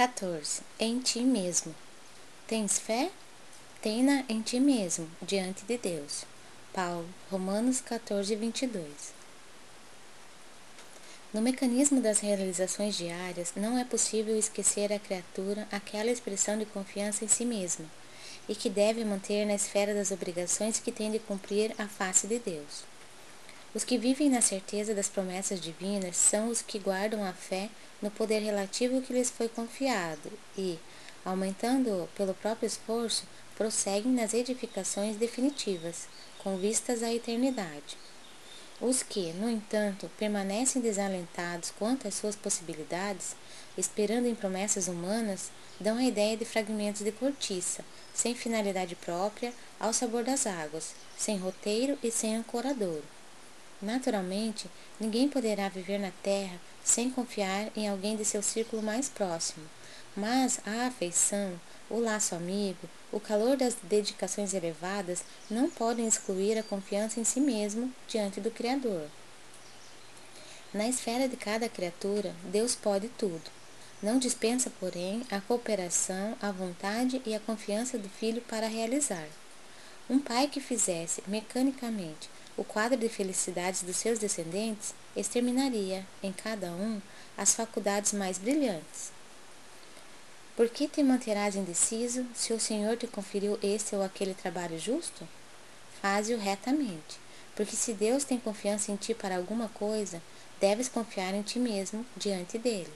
14. Em ti mesmo. Tens fé? Tenha em ti mesmo, diante de Deus. Paulo, Romanos 14, 22. No mecanismo das realizações diárias, não é possível esquecer a criatura aquela expressão de confiança em si mesma e que deve manter na esfera das obrigações que tem de cumprir a face de Deus. Os que vivem na certeza das promessas divinas são os que guardam a fé no poder relativo que lhes foi confiado e, aumentando pelo próprio esforço, prosseguem nas edificações definitivas, com vistas à eternidade. Os que, no entanto, permanecem desalentados quanto às suas possibilidades, esperando em promessas humanas, dão a ideia de fragmentos de cortiça, sem finalidade própria, ao sabor das águas, sem roteiro e sem ancoradouro. Naturalmente, ninguém poderá viver na Terra sem confiar em alguém de seu círculo mais próximo, mas a afeição, o laço amigo, o calor das dedicações elevadas não podem excluir a confiança em si mesmo diante do Criador. Na esfera de cada criatura, Deus pode tudo. Não dispensa, porém, a cooperação, a vontade e a confiança do filho para realizar. Um pai que fizesse mecanicamente o quadro de felicidades dos seus descendentes exterminaria, em cada um, as faculdades mais brilhantes. Por que te manterás indeciso se o Senhor te conferiu este ou aquele trabalho justo? Faze-o retamente, porque se Deus tem confiança em ti para alguma coisa, deves confiar em ti mesmo diante dele.